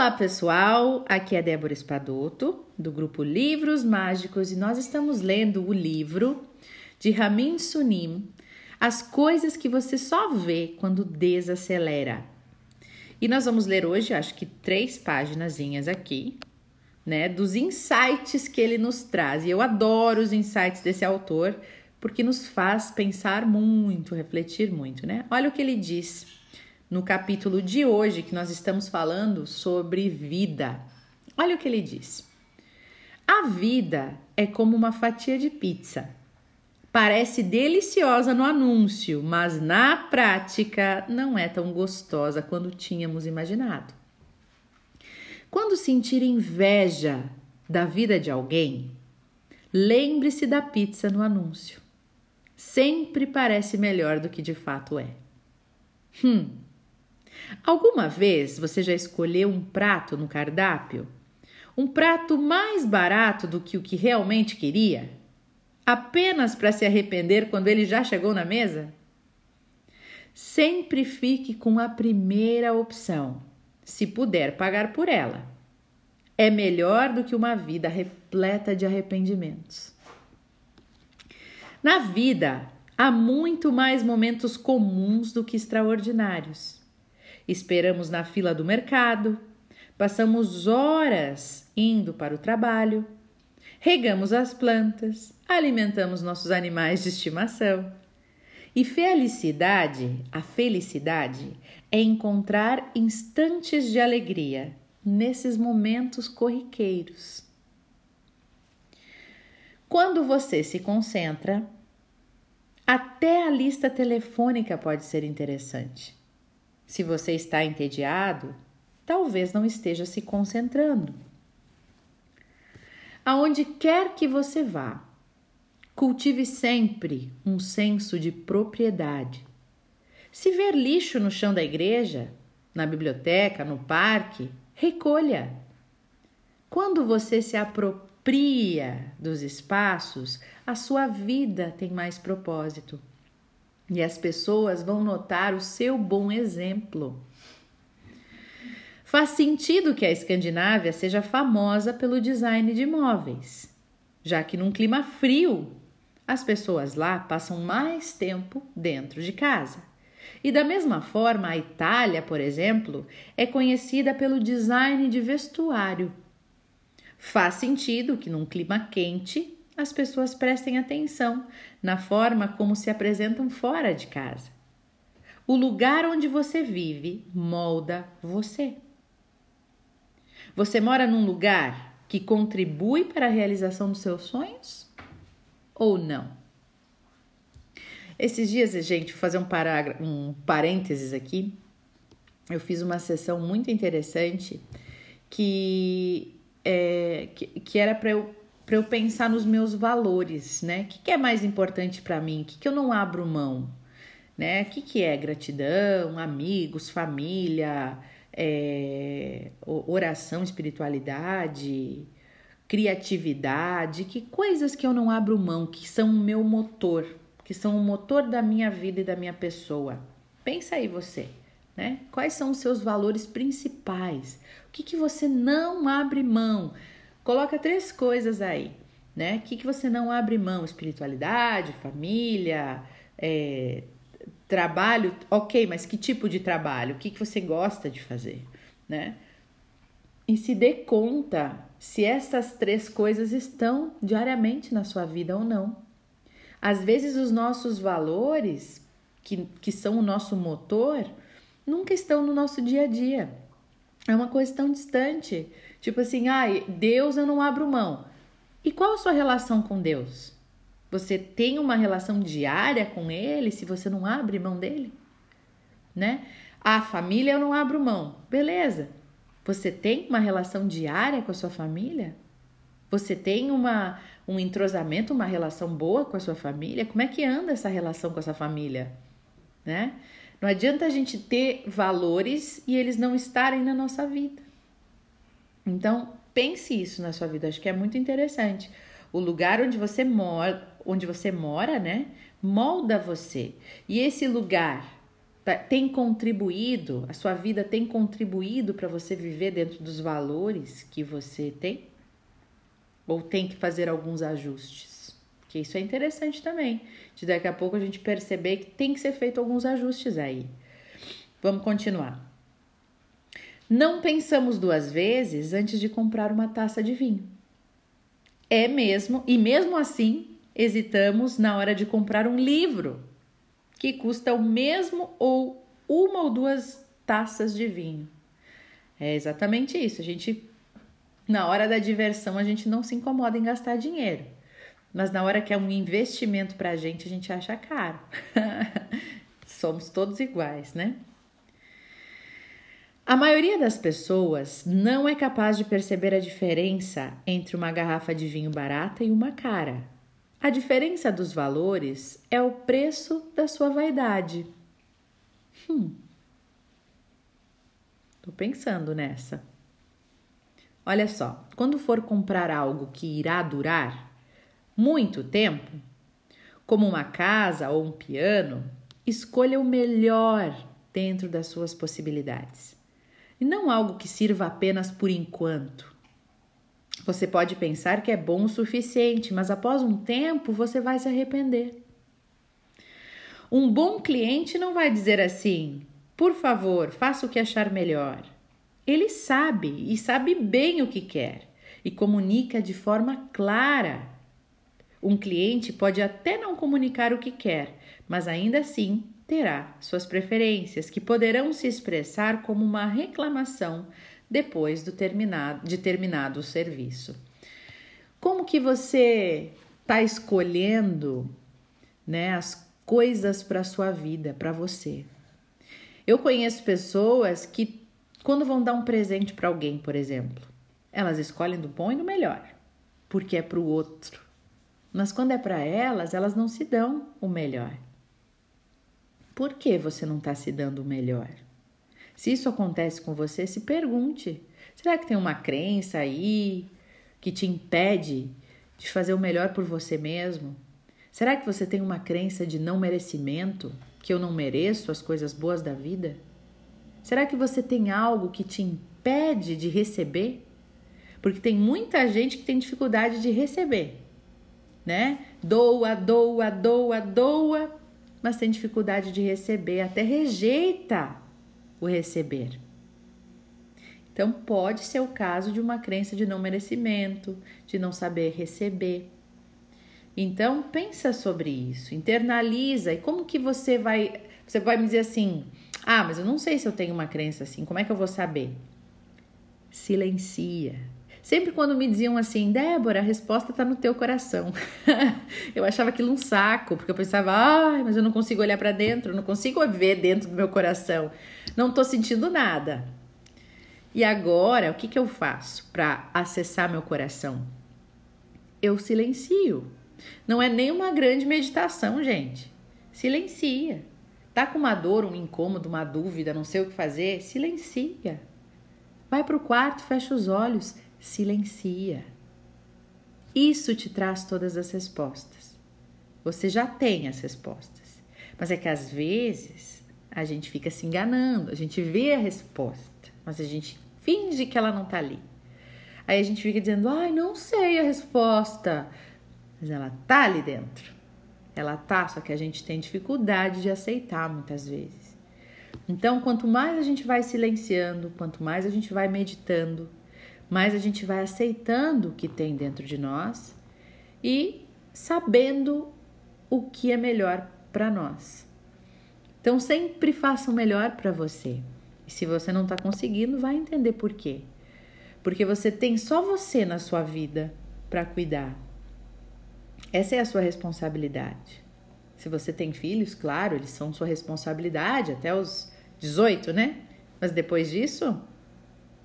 Olá pessoal, aqui é Débora Espadoto do grupo Livros Mágicos e nós estamos lendo o livro de Ramin Sunim, As coisas que você só vê quando desacelera. E nós vamos ler hoje, acho que três páginas aqui, né, dos insights que ele nos traz. E eu adoro os insights desse autor porque nos faz pensar muito, refletir muito, né? Olha o que ele diz no capítulo de hoje que nós estamos falando sobre vida. Olha o que ele diz. A vida é como uma fatia de pizza. Parece deliciosa no anúncio, mas na prática não é tão gostosa quanto tínhamos imaginado. Quando sentir inveja da vida de alguém, lembre-se da pizza no anúncio. Sempre parece melhor do que de fato é. Hum, Alguma vez você já escolheu um prato no cardápio? Um prato mais barato do que o que realmente queria? Apenas para se arrepender quando ele já chegou na mesa? Sempre fique com a primeira opção, se puder pagar por ela. É melhor do que uma vida repleta de arrependimentos. Na vida, há muito mais momentos comuns do que extraordinários esperamos na fila do mercado, passamos horas indo para o trabalho, regamos as plantas, alimentamos nossos animais de estimação. E felicidade, a felicidade é encontrar instantes de alegria nesses momentos corriqueiros. Quando você se concentra, até a lista telefônica pode ser interessante. Se você está entediado, talvez não esteja se concentrando. Aonde quer que você vá, cultive sempre um senso de propriedade. Se ver lixo no chão da igreja, na biblioteca, no parque, recolha. Quando você se apropria dos espaços, a sua vida tem mais propósito e as pessoas vão notar o seu bom exemplo. Faz sentido que a Escandinávia seja famosa pelo design de móveis, já que num clima frio as pessoas lá passam mais tempo dentro de casa. E da mesma forma, a Itália, por exemplo, é conhecida pelo design de vestuário. Faz sentido que num clima quente as pessoas prestem atenção na forma como se apresentam fora de casa. O lugar onde você vive molda você. Você mora num lugar que contribui para a realização dos seus sonhos ou não? Esses dias, gente, vou fazer um, um parênteses aqui. Eu fiz uma sessão muito interessante que, é, que, que era para eu para eu pensar nos meus valores, né? O que, que é mais importante para mim? O que, que eu não abro mão? Né? O que, que é gratidão, amigos, família, é, oração, espiritualidade, criatividade? Que coisas que eu não abro mão, que são o meu motor, que são o motor da minha vida e da minha pessoa? Pensa aí você. Né? Quais são os seus valores principais? O que, que você não abre mão? Coloca três coisas aí, né? O que, que você não abre mão? Espiritualidade, família, é, trabalho, ok, mas que tipo de trabalho? O que, que você gosta de fazer, né? E se dê conta se essas três coisas estão diariamente na sua vida ou não. Às vezes os nossos valores, que, que são o nosso motor, nunca estão no nosso dia a dia. É uma coisa tão distante. Tipo assim, ah, Deus eu não abro mão. E qual a sua relação com Deus? Você tem uma relação diária com Ele se você não abre mão dele? Né? A família eu não abro mão. Beleza. Você tem uma relação diária com a sua família? Você tem uma, um entrosamento, uma relação boa com a sua família? Como é que anda essa relação com a sua família? Né? Não adianta a gente ter valores e eles não estarem na nossa vida. Então, pense isso na sua vida, acho que é muito interessante. O lugar onde você mora, onde você mora, né, molda você. E esse lugar tá, tem contribuído, a sua vida tem contribuído para você viver dentro dos valores que você tem? Ou tem que fazer alguns ajustes? Porque isso é interessante também, de daqui a pouco a gente perceber que tem que ser feito alguns ajustes aí. Vamos continuar. Não pensamos duas vezes antes de comprar uma taça de vinho. É mesmo, e mesmo assim, hesitamos na hora de comprar um livro que custa o mesmo ou uma ou duas taças de vinho. É exatamente isso. A gente, na hora da diversão, a gente não se incomoda em gastar dinheiro. Mas na hora que é um investimento para a gente, a gente acha caro. Somos todos iguais, né? A maioria das pessoas não é capaz de perceber a diferença entre uma garrafa de vinho barata e uma cara. A diferença dos valores é o preço da sua vaidade. Hum. Tô pensando nessa. Olha só, quando for comprar algo que irá durar muito tempo, como uma casa ou um piano, escolha o melhor dentro das suas possibilidades e não algo que sirva apenas por enquanto. Você pode pensar que é bom o suficiente, mas após um tempo você vai se arrepender. Um bom cliente não vai dizer assim: por favor, faça o que achar melhor. Ele sabe e sabe bem o que quer e comunica de forma clara. Um cliente pode até não comunicar o que quer, mas ainda assim terá suas preferências, que poderão se expressar como uma reclamação depois do terminado, de terminado o serviço. Como que você está escolhendo né, as coisas para sua vida, para você? Eu conheço pessoas que, quando vão dar um presente para alguém, por exemplo, elas escolhem do bom e do melhor, porque é para o outro. Mas quando é para elas, elas não se dão o melhor. Por que você não está se dando o melhor? Se isso acontece com você, se pergunte: será que tem uma crença aí que te impede de fazer o melhor por você mesmo? Será que você tem uma crença de não merecimento, que eu não mereço as coisas boas da vida? Será que você tem algo que te impede de receber? Porque tem muita gente que tem dificuldade de receber, né? Doa, doa, doa, doa, mas tem dificuldade de receber, até rejeita o receber. Então, pode ser o caso de uma crença de não merecimento, de não saber receber. Então, pensa sobre isso, internaliza e como que você vai. Você vai me dizer assim: ah, mas eu não sei se eu tenho uma crença assim, como é que eu vou saber? Silencia. Sempre quando me diziam assim, Débora, a resposta está no teu coração. eu achava aquilo um saco, porque eu pensava, ai, mas eu não consigo olhar para dentro, não consigo ver dentro do meu coração não estou sentindo nada. E agora, o que, que eu faço para acessar meu coração? Eu silencio. Não é nem uma grande meditação, gente. Silencia. Tá com uma dor, um incômodo, uma dúvida, não sei o que fazer? Silencia. Vai para o quarto, fecha os olhos, silencia. Isso te traz todas as respostas. Você já tem as respostas. Mas é que às vezes a gente fica se enganando, a gente vê a resposta, mas a gente finge que ela não tá ali. Aí a gente fica dizendo, ai, não sei a resposta, mas ela tá ali dentro. Ela tá, só que a gente tem dificuldade de aceitar muitas vezes. Então, quanto mais a gente vai silenciando, quanto mais a gente vai meditando, mais a gente vai aceitando o que tem dentro de nós e sabendo o que é melhor para nós. Então sempre faça o melhor para você. E se você não está conseguindo, vai entender por quê. Porque você tem só você na sua vida para cuidar. Essa é a sua responsabilidade. Se você tem filhos, claro, eles são sua responsabilidade até os 18, né? Mas depois disso,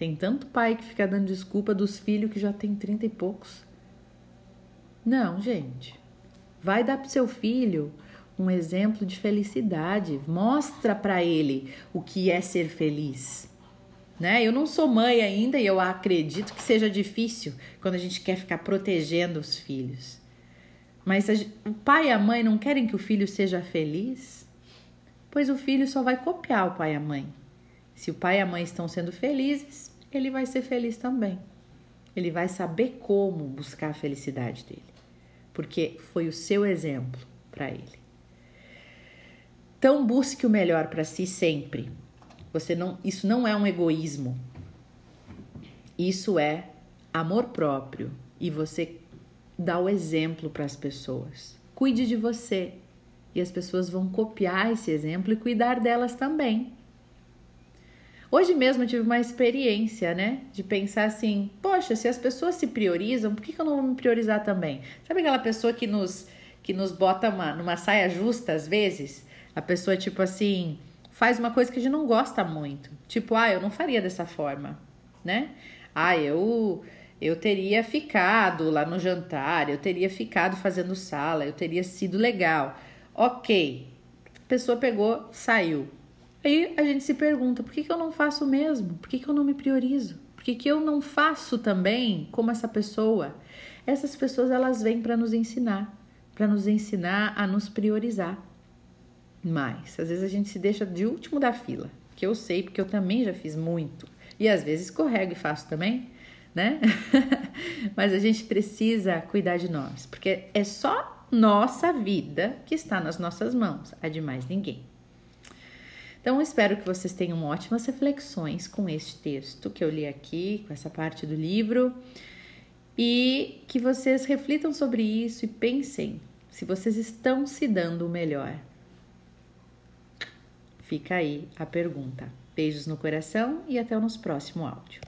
tem tanto pai que fica dando desculpa dos filhos que já tem 30 e poucos. Não, gente. Vai dar pro seu filho um exemplo de felicidade. Mostra para ele o que é ser feliz. Né? Eu não sou mãe ainda e eu acredito que seja difícil quando a gente quer ficar protegendo os filhos. Mas o pai e a mãe não querem que o filho seja feliz? pois o filho só vai copiar o pai e a mãe. Se o pai e a mãe estão sendo felizes, ele vai ser feliz também. Ele vai saber como buscar a felicidade dele, porque foi o seu exemplo para ele. Então busque o melhor para si sempre. Você não, isso não é um egoísmo. Isso é amor próprio e você dá o exemplo para as pessoas. Cuide de você e as pessoas vão copiar esse exemplo e cuidar delas também. Hoje mesmo eu tive uma experiência, né? De pensar assim: poxa, se as pessoas se priorizam, por que, que eu não vou me priorizar também? Sabe aquela pessoa que nos, que nos bota uma, numa saia justa às vezes? A pessoa, tipo assim, faz uma coisa que a gente não gosta muito. Tipo, ah, eu não faria dessa forma, né? Ah, eu eu teria ficado lá no jantar, eu teria ficado fazendo sala, eu teria sido legal. Ok. A pessoa pegou, saiu. Aí a gente se pergunta: por que, que eu não faço o mesmo? Por que, que eu não me priorizo? Por que, que eu não faço também como essa pessoa? Essas pessoas elas vêm para nos ensinar, para nos ensinar a nos priorizar. Mas às vezes a gente se deixa de último da fila, que eu sei porque eu também já fiz muito e às vezes escorrego e faço também, né? Mas a gente precisa cuidar de nós, porque é só nossa vida que está nas nossas mãos, a de mais ninguém. Então, espero que vocês tenham ótimas reflexões com este texto que eu li aqui, com essa parte do livro, e que vocês reflitam sobre isso e pensem se vocês estão se dando o melhor. Fica aí a pergunta. Beijos no coração e até o nosso próximo áudio.